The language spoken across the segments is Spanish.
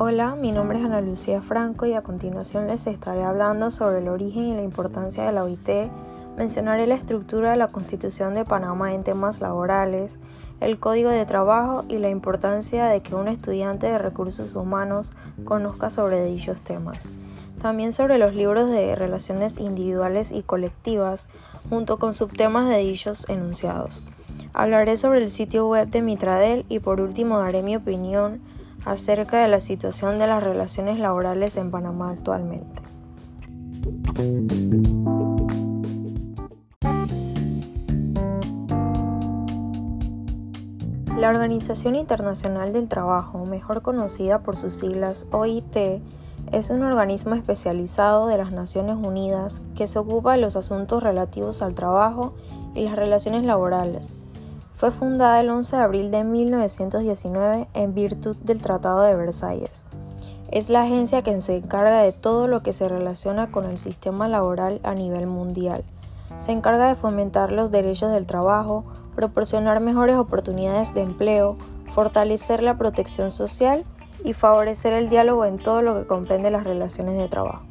Hola, mi nombre es Ana Lucía Franco y a continuación les estaré hablando sobre el origen y la importancia de la OIT. Mencionaré la estructura de la Constitución de Panamá en temas laborales, el Código de Trabajo y la importancia de que un estudiante de recursos humanos conozca sobre dichos temas. También sobre los libros de relaciones individuales y colectivas, junto con subtemas de dichos enunciados. Hablaré sobre el sitio web de Mitradel y por último daré mi opinión acerca de la situación de las relaciones laborales en Panamá actualmente. La Organización Internacional del Trabajo, mejor conocida por sus siglas OIT, es un organismo especializado de las Naciones Unidas que se ocupa de los asuntos relativos al trabajo y las relaciones laborales. Fue fundada el 11 de abril de 1919 en virtud del Tratado de Versalles. Es la agencia que se encarga de todo lo que se relaciona con el sistema laboral a nivel mundial. Se encarga de fomentar los derechos del trabajo, proporcionar mejores oportunidades de empleo, fortalecer la protección social y favorecer el diálogo en todo lo que comprende las relaciones de trabajo.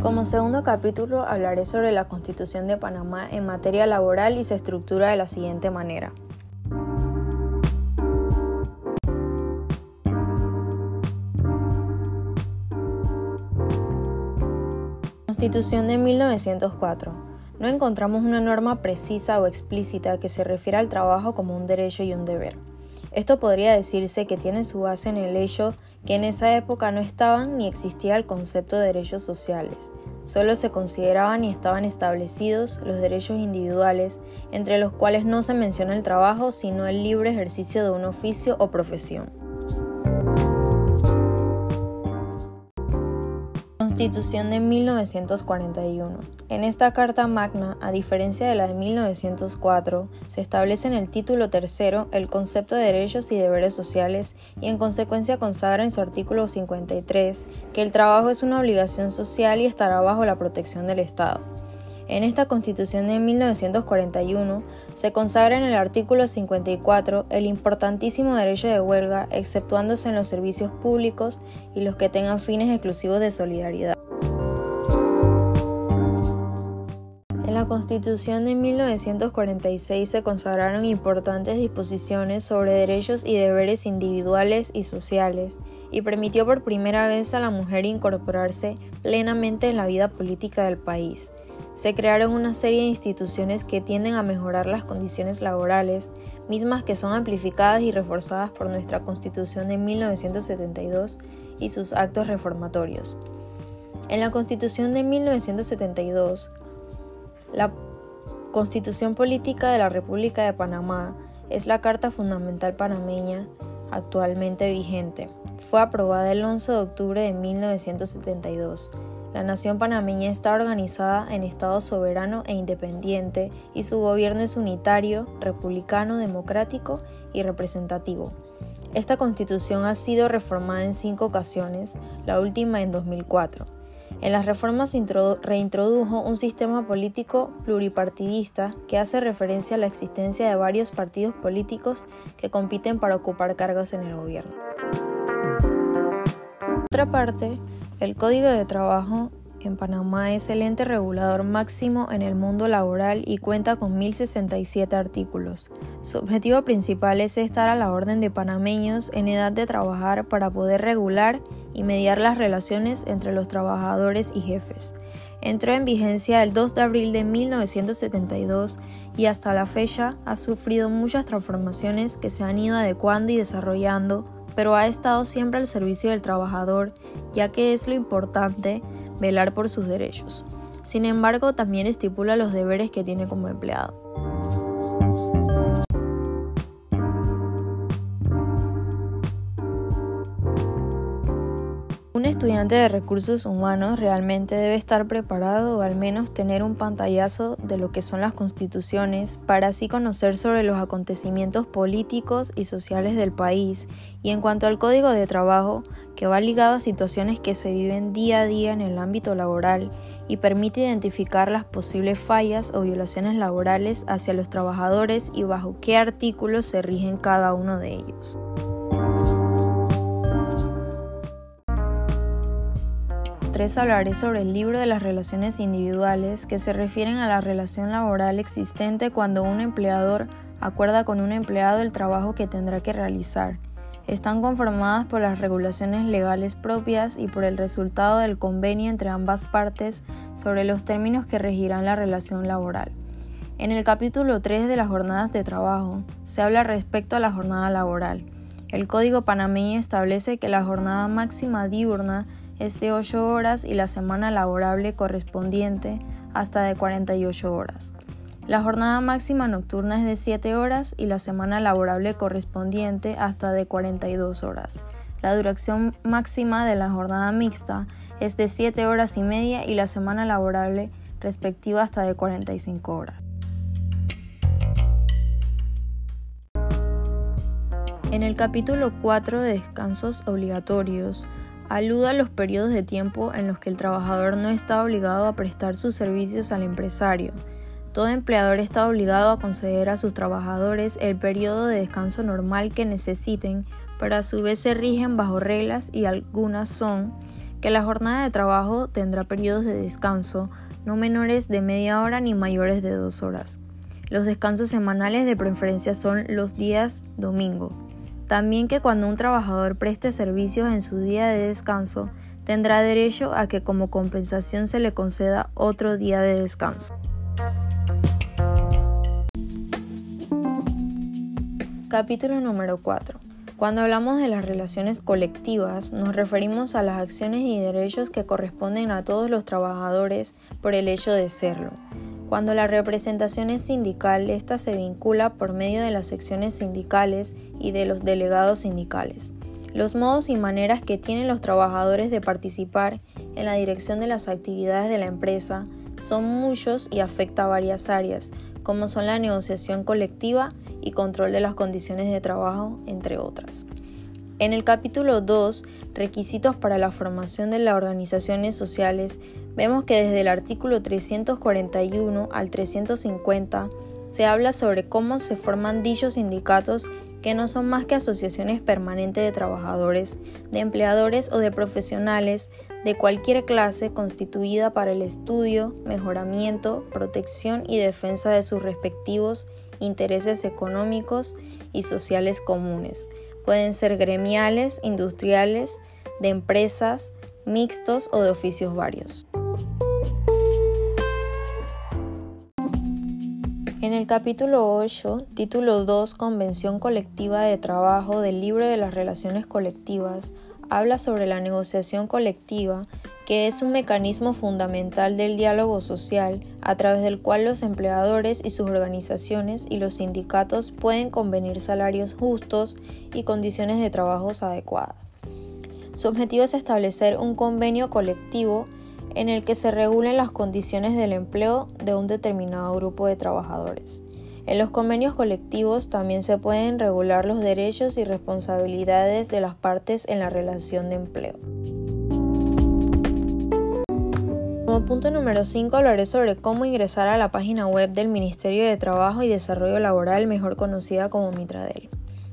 Como segundo capítulo hablaré sobre la Constitución de Panamá en materia laboral y se estructura de la siguiente manera. Constitución de 1904. No encontramos una norma precisa o explícita que se refiera al trabajo como un derecho y un deber. Esto podría decirse que tiene su base en el hecho que en esa época no estaban ni existía el concepto de derechos sociales. Solo se consideraban y estaban establecidos los derechos individuales, entre los cuales no se menciona el trabajo, sino el libre ejercicio de un oficio o profesión. Constitución de 1941. En esta Carta Magna, a diferencia de la de 1904, se establece en el título tercero el concepto de derechos y deberes sociales y en consecuencia consagra en su artículo 53 que el trabajo es una obligación social y estará bajo la protección del Estado. En esta Constitución de 1941 se consagra en el artículo 54 el importantísimo derecho de huelga, exceptuándose en los servicios públicos y los que tengan fines exclusivos de solidaridad. En la Constitución de 1946 se consagraron importantes disposiciones sobre derechos y deberes individuales y sociales y permitió por primera vez a la mujer incorporarse plenamente en la vida política del país se crearon una serie de instituciones que tienden a mejorar las condiciones laborales, mismas que son amplificadas y reforzadas por nuestra Constitución de 1972 y sus actos reformatorios. En la Constitución de 1972, la Constitución Política de la República de Panamá es la Carta Fundamental Panameña actualmente vigente. Fue aprobada el 11 de octubre de 1972 la nación panameña está organizada en Estado soberano e independiente y su gobierno es unitario, republicano, democrático y representativo. Esta constitución ha sido reformada en cinco ocasiones, la última en 2004. En las reformas reintrodujo un sistema político pluripartidista que hace referencia a la existencia de varios partidos políticos que compiten para ocupar cargos en el gobierno. Otra parte, el Código de Trabajo en Panamá es el ente regulador máximo en el mundo laboral y cuenta con 1.067 artículos. Su objetivo principal es estar a la orden de panameños en edad de trabajar para poder regular y mediar las relaciones entre los trabajadores y jefes. Entró en vigencia el 2 de abril de 1972 y hasta la fecha ha sufrido muchas transformaciones que se han ido adecuando y desarrollando pero ha estado siempre al servicio del trabajador, ya que es lo importante velar por sus derechos. Sin embargo, también estipula los deberes que tiene como empleado. Estudiante de recursos humanos realmente debe estar preparado o al menos tener un pantallazo de lo que son las constituciones para así conocer sobre los acontecimientos políticos y sociales del país y en cuanto al código de trabajo que va ligado a situaciones que se viven día a día en el ámbito laboral y permite identificar las posibles fallas o violaciones laborales hacia los trabajadores y bajo qué artículos se rigen cada uno de ellos. 3 hablaré sobre el libro de las relaciones individuales que se refieren a la relación laboral existente cuando un empleador acuerda con un empleado el trabajo que tendrá que realizar. Están conformadas por las regulaciones legales propias y por el resultado del convenio entre ambas partes sobre los términos que regirán la relación laboral. En el capítulo 3 de las jornadas de trabajo se habla respecto a la jornada laboral. El Código panameño establece que la jornada máxima diurna es de 8 horas y la semana laborable correspondiente hasta de 48 horas. La jornada máxima nocturna es de 7 horas y la semana laborable correspondiente hasta de 42 horas. La duración máxima de la jornada mixta es de 7 horas y media y la semana laborable respectiva hasta de 45 horas. En el capítulo 4 de descansos obligatorios, aluda a los periodos de tiempo en los que el trabajador no está obligado a prestar sus servicios al empresario. Todo empleador está obligado a conceder a sus trabajadores el periodo de descanso normal que necesiten, pero a su vez se rigen bajo reglas y algunas son que la jornada de trabajo tendrá periodos de descanso no menores de media hora ni mayores de dos horas. Los descansos semanales de preferencia son los días domingo. También que cuando un trabajador preste servicios en su día de descanso, tendrá derecho a que como compensación se le conceda otro día de descanso. Capítulo número 4. Cuando hablamos de las relaciones colectivas, nos referimos a las acciones y derechos que corresponden a todos los trabajadores por el hecho de serlo. Cuando la representación es sindical, esta se vincula por medio de las secciones sindicales y de los delegados sindicales. Los modos y maneras que tienen los trabajadores de participar en la dirección de las actividades de la empresa son muchos y afecta a varias áreas, como son la negociación colectiva y control de las condiciones de trabajo, entre otras. En el capítulo 2, Requisitos para la formación de las organizaciones sociales, vemos que desde el artículo 341 al 350 se habla sobre cómo se forman dichos sindicatos que no son más que asociaciones permanentes de trabajadores, de empleadores o de profesionales de cualquier clase constituida para el estudio, mejoramiento, protección y defensa de sus respectivos intereses económicos y sociales comunes Pueden ser gremiales, industriales, de empresas, mixtos o de oficios varios. En el capítulo 8, título 2, Convención Colectiva de Trabajo del Libro de las Relaciones Colectivas, habla sobre la negociación colectiva que es un mecanismo fundamental del diálogo social a través del cual los empleadores y sus organizaciones y los sindicatos pueden convenir salarios justos y condiciones de trabajo adecuadas. Su objetivo es establecer un convenio colectivo en el que se regulen las condiciones del empleo de un determinado grupo de trabajadores. En los convenios colectivos también se pueden regular los derechos y responsabilidades de las partes en la relación de empleo. Como punto número 5 hablaré sobre cómo ingresar a la página web del Ministerio de Trabajo y Desarrollo Laboral, mejor conocida como Mitradel.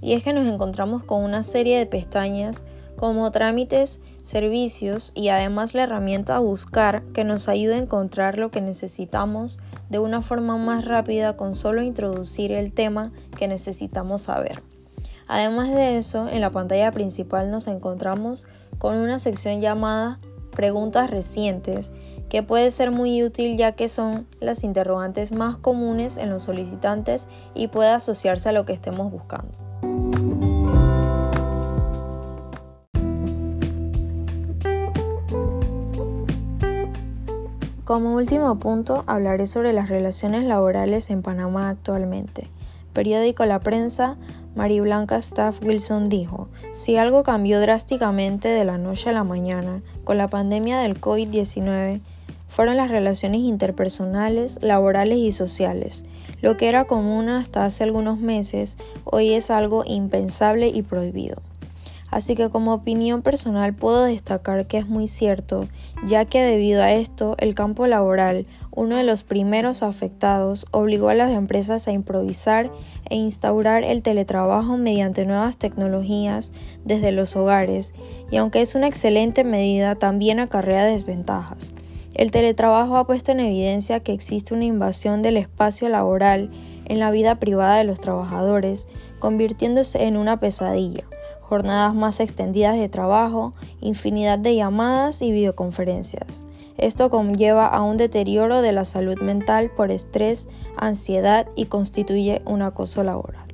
Y es que nos encontramos con una serie de pestañas como trámites, servicios y además la herramienta a buscar que nos ayude a encontrar lo que necesitamos de una forma más rápida con solo introducir el tema que necesitamos saber. Además de eso, en la pantalla principal nos encontramos con una sección llamada Preguntas recientes que puede ser muy útil ya que son las interrogantes más comunes en los solicitantes y puede asociarse a lo que estemos buscando. Como último punto, hablaré sobre las relaciones laborales en Panamá actualmente. periódico La Prensa, Blanca Staff Wilson dijo, si algo cambió drásticamente de la noche a la mañana con la pandemia del COVID-19, fueron las relaciones interpersonales, laborales y sociales. Lo que era común hasta hace algunos meses, hoy es algo impensable y prohibido. Así que como opinión personal puedo destacar que es muy cierto, ya que debido a esto el campo laboral, uno de los primeros afectados, obligó a las empresas a improvisar e instaurar el teletrabajo mediante nuevas tecnologías desde los hogares, y aunque es una excelente medida, también acarrea desventajas. El teletrabajo ha puesto en evidencia que existe una invasión del espacio laboral en la vida privada de los trabajadores, convirtiéndose en una pesadilla jornadas más extendidas de trabajo, infinidad de llamadas y videoconferencias. Esto conlleva a un deterioro de la salud mental por estrés, ansiedad y constituye un acoso laboral.